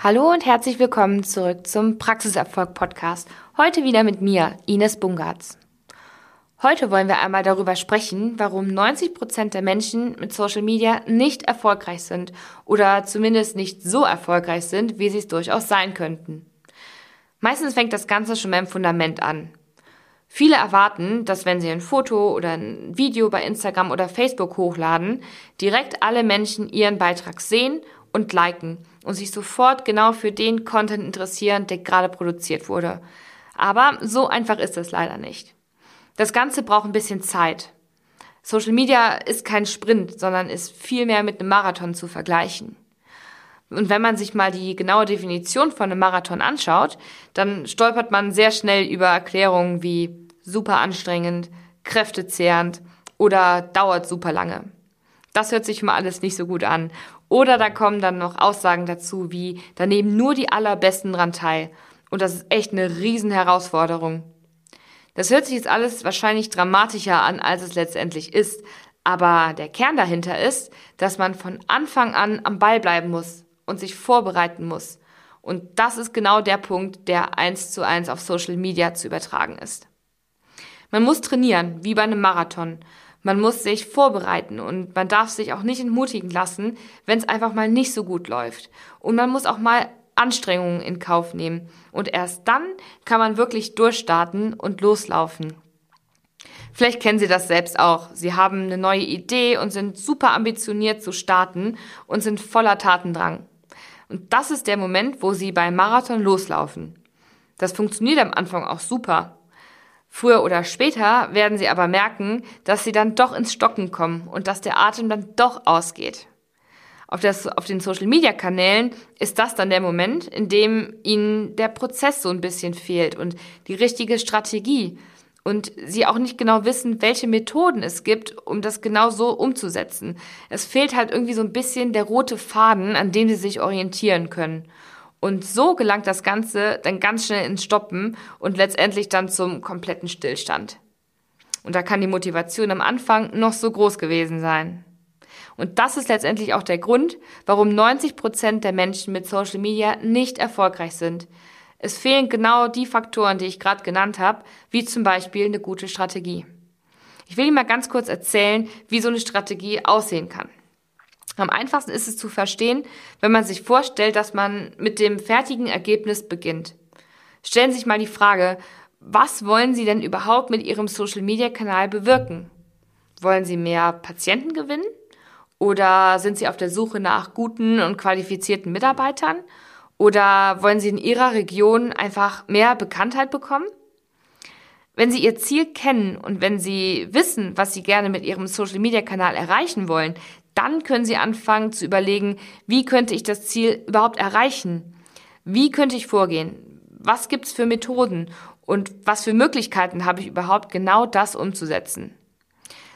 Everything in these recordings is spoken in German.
Hallo und herzlich willkommen zurück zum Praxiserfolg Podcast. Heute wieder mit mir, Ines Bungartz. Heute wollen wir einmal darüber sprechen, warum 90 Prozent der Menschen mit Social Media nicht erfolgreich sind oder zumindest nicht so erfolgreich sind, wie sie es durchaus sein könnten. Meistens fängt das Ganze schon beim Fundament an. Viele erwarten, dass wenn sie ein Foto oder ein Video bei Instagram oder Facebook hochladen, direkt alle Menschen ihren Beitrag sehen und liken und sich sofort genau für den Content interessieren, der gerade produziert wurde. Aber so einfach ist es leider nicht. Das Ganze braucht ein bisschen Zeit. Social Media ist kein Sprint, sondern ist vielmehr mit einem Marathon zu vergleichen. Und wenn man sich mal die genaue Definition von einem Marathon anschaut, dann stolpert man sehr schnell über Erklärungen wie super anstrengend, kräftezehrend oder dauert super lange. Das hört sich mal alles nicht so gut an. Oder da kommen dann noch Aussagen dazu, wie da nehmen nur die allerbesten dran teil. Und das ist echt eine Riesenherausforderung. Das hört sich jetzt alles wahrscheinlich dramatischer an, als es letztendlich ist. Aber der Kern dahinter ist, dass man von Anfang an am Ball bleiben muss und sich vorbereiten muss. Und das ist genau der Punkt, der eins zu eins auf Social Media zu übertragen ist. Man muss trainieren, wie bei einem Marathon. Man muss sich vorbereiten und man darf sich auch nicht entmutigen lassen, wenn es einfach mal nicht so gut läuft. Und man muss auch mal Anstrengungen in Kauf nehmen. Und erst dann kann man wirklich durchstarten und loslaufen. Vielleicht kennen Sie das selbst auch. Sie haben eine neue Idee und sind super ambitioniert zu starten und sind voller Tatendrang. Und das ist der Moment, wo Sie beim Marathon loslaufen. Das funktioniert am Anfang auch super. Früher oder später werden sie aber merken, dass sie dann doch ins Stocken kommen und dass der Atem dann doch ausgeht. Auf, das, auf den Social-Media-Kanälen ist das dann der Moment, in dem ihnen der Prozess so ein bisschen fehlt und die richtige Strategie und sie auch nicht genau wissen, welche Methoden es gibt, um das genau so umzusetzen. Es fehlt halt irgendwie so ein bisschen der rote Faden, an dem sie sich orientieren können. Und so gelangt das Ganze dann ganz schnell ins Stoppen und letztendlich dann zum kompletten Stillstand. Und da kann die Motivation am Anfang noch so groß gewesen sein. Und das ist letztendlich auch der Grund, warum 90 Prozent der Menschen mit Social Media nicht erfolgreich sind. Es fehlen genau die Faktoren, die ich gerade genannt habe, wie zum Beispiel eine gute Strategie. Ich will Ihnen mal ganz kurz erzählen, wie so eine Strategie aussehen kann. Am einfachsten ist es zu verstehen, wenn man sich vorstellt, dass man mit dem fertigen Ergebnis beginnt. Stellen Sie sich mal die Frage, was wollen Sie denn überhaupt mit Ihrem Social-Media-Kanal bewirken? Wollen Sie mehr Patienten gewinnen? Oder sind Sie auf der Suche nach guten und qualifizierten Mitarbeitern? Oder wollen Sie in Ihrer Region einfach mehr Bekanntheit bekommen? Wenn Sie Ihr Ziel kennen und wenn Sie wissen, was Sie gerne mit Ihrem Social-Media-Kanal erreichen wollen, dann können Sie anfangen zu überlegen, wie könnte ich das Ziel überhaupt erreichen? Wie könnte ich vorgehen? Was gibt's für Methoden? Und was für Möglichkeiten habe ich überhaupt, genau das umzusetzen?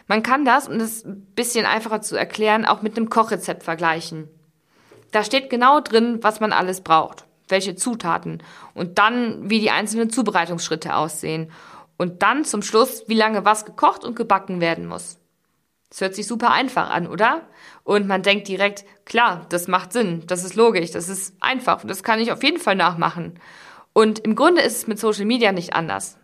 Man kann das, um es ein bisschen einfacher zu erklären, auch mit einem Kochrezept vergleichen. Da steht genau drin, was man alles braucht, welche Zutaten und dann, wie die einzelnen Zubereitungsschritte aussehen und dann zum Schluss, wie lange was gekocht und gebacken werden muss. Das hört sich super einfach an, oder? Und man denkt direkt, klar, das macht Sinn, das ist logisch, das ist einfach, das kann ich auf jeden Fall nachmachen. Und im Grunde ist es mit Social Media nicht anders.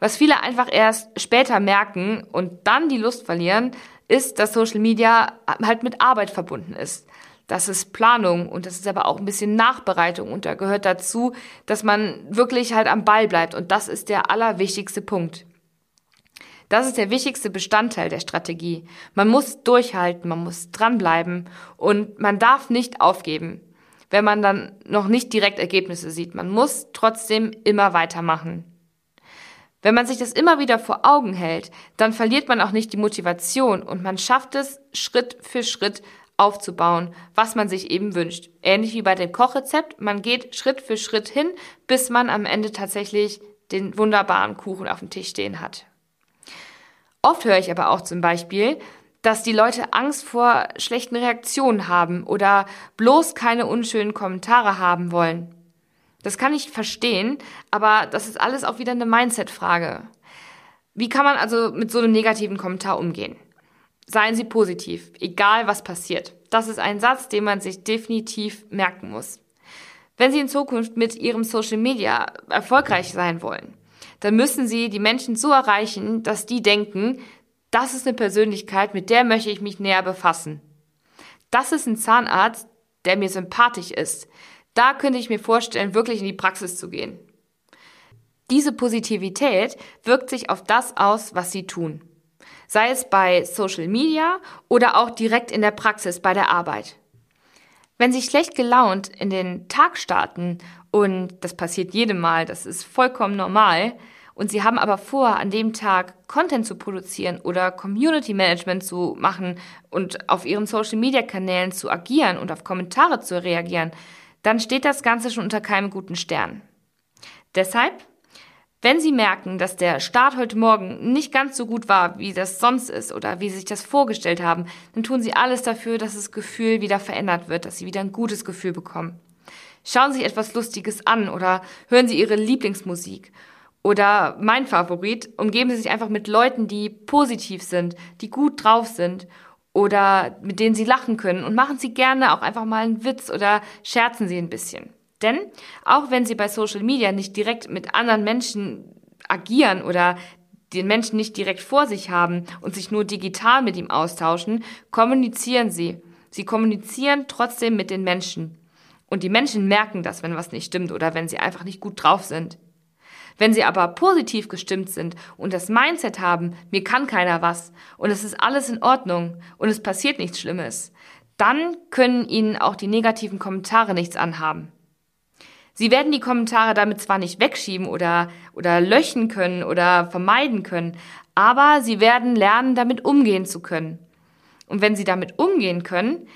Was viele einfach erst später merken und dann die Lust verlieren, ist, dass Social Media halt mit Arbeit verbunden ist. Das ist Planung und das ist aber auch ein bisschen Nachbereitung und da gehört dazu, dass man wirklich halt am Ball bleibt und das ist der allerwichtigste Punkt. Das ist der wichtigste Bestandteil der Strategie. Man muss durchhalten, man muss dranbleiben und man darf nicht aufgeben, wenn man dann noch nicht direkt Ergebnisse sieht. Man muss trotzdem immer weitermachen. Wenn man sich das immer wieder vor Augen hält, dann verliert man auch nicht die Motivation und man schafft es Schritt für Schritt aufzubauen, was man sich eben wünscht. Ähnlich wie bei dem Kochrezept, man geht Schritt für Schritt hin, bis man am Ende tatsächlich den wunderbaren Kuchen auf dem Tisch stehen hat. Oft höre ich aber auch zum Beispiel, dass die Leute Angst vor schlechten Reaktionen haben oder bloß keine unschönen Kommentare haben wollen. Das kann ich verstehen, aber das ist alles auch wieder eine Mindset-Frage. Wie kann man also mit so einem negativen Kommentar umgehen? Seien Sie positiv, egal was passiert. Das ist ein Satz, den man sich definitiv merken muss. Wenn Sie in Zukunft mit Ihrem Social Media erfolgreich sein wollen, dann müssen Sie die Menschen so erreichen, dass die denken, das ist eine Persönlichkeit, mit der möchte ich mich näher befassen. Das ist ein Zahnarzt, der mir sympathisch ist. Da könnte ich mir vorstellen, wirklich in die Praxis zu gehen. Diese Positivität wirkt sich auf das aus, was Sie tun. Sei es bei Social Media oder auch direkt in der Praxis bei der Arbeit. Wenn Sie schlecht gelaunt in den Tag starten, und das passiert jedem Mal, das ist vollkommen normal, und Sie haben aber vor, an dem Tag Content zu produzieren oder Community Management zu machen und auf Ihren Social Media Kanälen zu agieren und auf Kommentare zu reagieren, dann steht das Ganze schon unter keinem guten Stern. Deshalb wenn Sie merken, dass der Start heute Morgen nicht ganz so gut war, wie das sonst ist oder wie Sie sich das vorgestellt haben, dann tun Sie alles dafür, dass das Gefühl wieder verändert wird, dass Sie wieder ein gutes Gefühl bekommen. Schauen Sie sich etwas Lustiges an oder hören Sie Ihre Lieblingsmusik. Oder mein Favorit, umgeben Sie sich einfach mit Leuten, die positiv sind, die gut drauf sind oder mit denen Sie lachen können und machen Sie gerne auch einfach mal einen Witz oder scherzen Sie ein bisschen. Denn auch wenn Sie bei Social Media nicht direkt mit anderen Menschen agieren oder den Menschen nicht direkt vor sich haben und sich nur digital mit ihm austauschen, kommunizieren Sie. Sie kommunizieren trotzdem mit den Menschen. Und die Menschen merken das, wenn was nicht stimmt oder wenn sie einfach nicht gut drauf sind. Wenn sie aber positiv gestimmt sind und das Mindset haben, mir kann keiner was und es ist alles in Ordnung und es passiert nichts Schlimmes, dann können ihnen auch die negativen Kommentare nichts anhaben. Sie werden die Kommentare damit zwar nicht wegschieben oder, oder löschen können oder vermeiden können, aber sie werden lernen, damit umgehen zu können. Und wenn sie damit umgehen können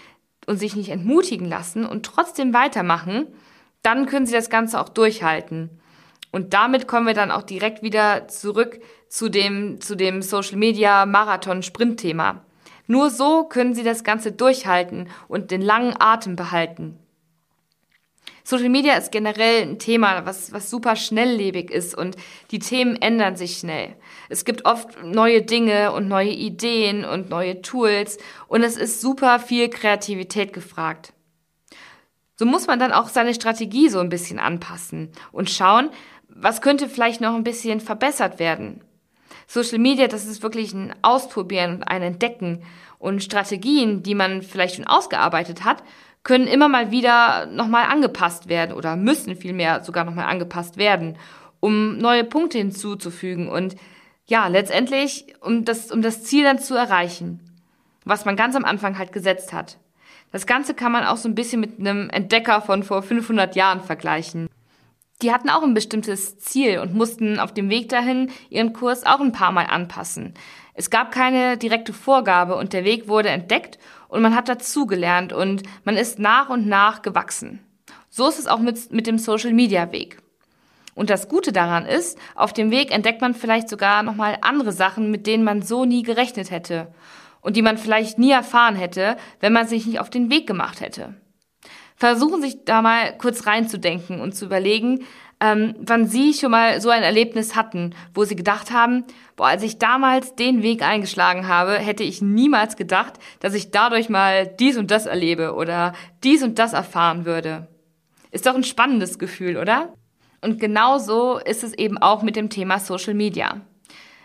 und sich nicht entmutigen lassen und trotzdem weitermachen, dann können sie das Ganze auch durchhalten. Und damit kommen wir dann auch direkt wieder zurück zu dem, zu dem Social Media Marathon Sprint Thema. Nur so können sie das Ganze durchhalten und den langen Atem behalten. Social Media ist generell ein Thema, was, was super schnelllebig ist und die Themen ändern sich schnell. Es gibt oft neue Dinge und neue Ideen und neue Tools und es ist super viel Kreativität gefragt. So muss man dann auch seine Strategie so ein bisschen anpassen und schauen, was könnte vielleicht noch ein bisschen verbessert werden. Social Media, das ist wirklich ein Ausprobieren und ein Entdecken und Strategien, die man vielleicht schon ausgearbeitet hat, können immer mal wieder nochmal angepasst werden oder müssen vielmehr sogar nochmal angepasst werden, um neue Punkte hinzuzufügen und ja, letztendlich, um das, um das Ziel dann zu erreichen, was man ganz am Anfang halt gesetzt hat. Das Ganze kann man auch so ein bisschen mit einem Entdecker von vor 500 Jahren vergleichen. Die hatten auch ein bestimmtes Ziel und mussten auf dem Weg dahin ihren Kurs auch ein paar Mal anpassen. Es gab keine direkte Vorgabe und der Weg wurde entdeckt und man hat dazugelernt und man ist nach und nach gewachsen. So ist es auch mit, mit dem Social Media Weg. Und das Gute daran ist, auf dem Weg entdeckt man vielleicht sogar nochmal andere Sachen, mit denen man so nie gerechnet hätte und die man vielleicht nie erfahren hätte, wenn man sich nicht auf den Weg gemacht hätte. Versuchen sich da mal kurz reinzudenken und zu überlegen, ähm, wann Sie schon mal so ein Erlebnis hatten, wo Sie gedacht haben, boah, als ich damals den Weg eingeschlagen habe, hätte ich niemals gedacht, dass ich dadurch mal dies und das erlebe oder dies und das erfahren würde. Ist doch ein spannendes Gefühl, oder? Und genau so ist es eben auch mit dem Thema Social Media.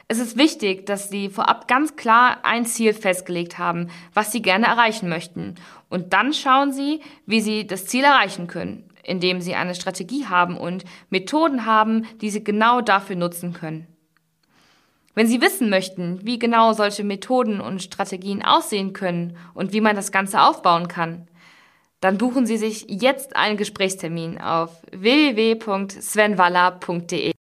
Es ist wichtig, dass Sie vorab ganz klar ein Ziel festgelegt haben, was Sie gerne erreichen möchten. Und dann schauen Sie, wie Sie das Ziel erreichen können indem sie eine Strategie haben und Methoden haben, die sie genau dafür nutzen können. Wenn Sie wissen möchten, wie genau solche Methoden und Strategien aussehen können und wie man das Ganze aufbauen kann, dann buchen Sie sich jetzt einen Gesprächstermin auf www.svenwalla.de.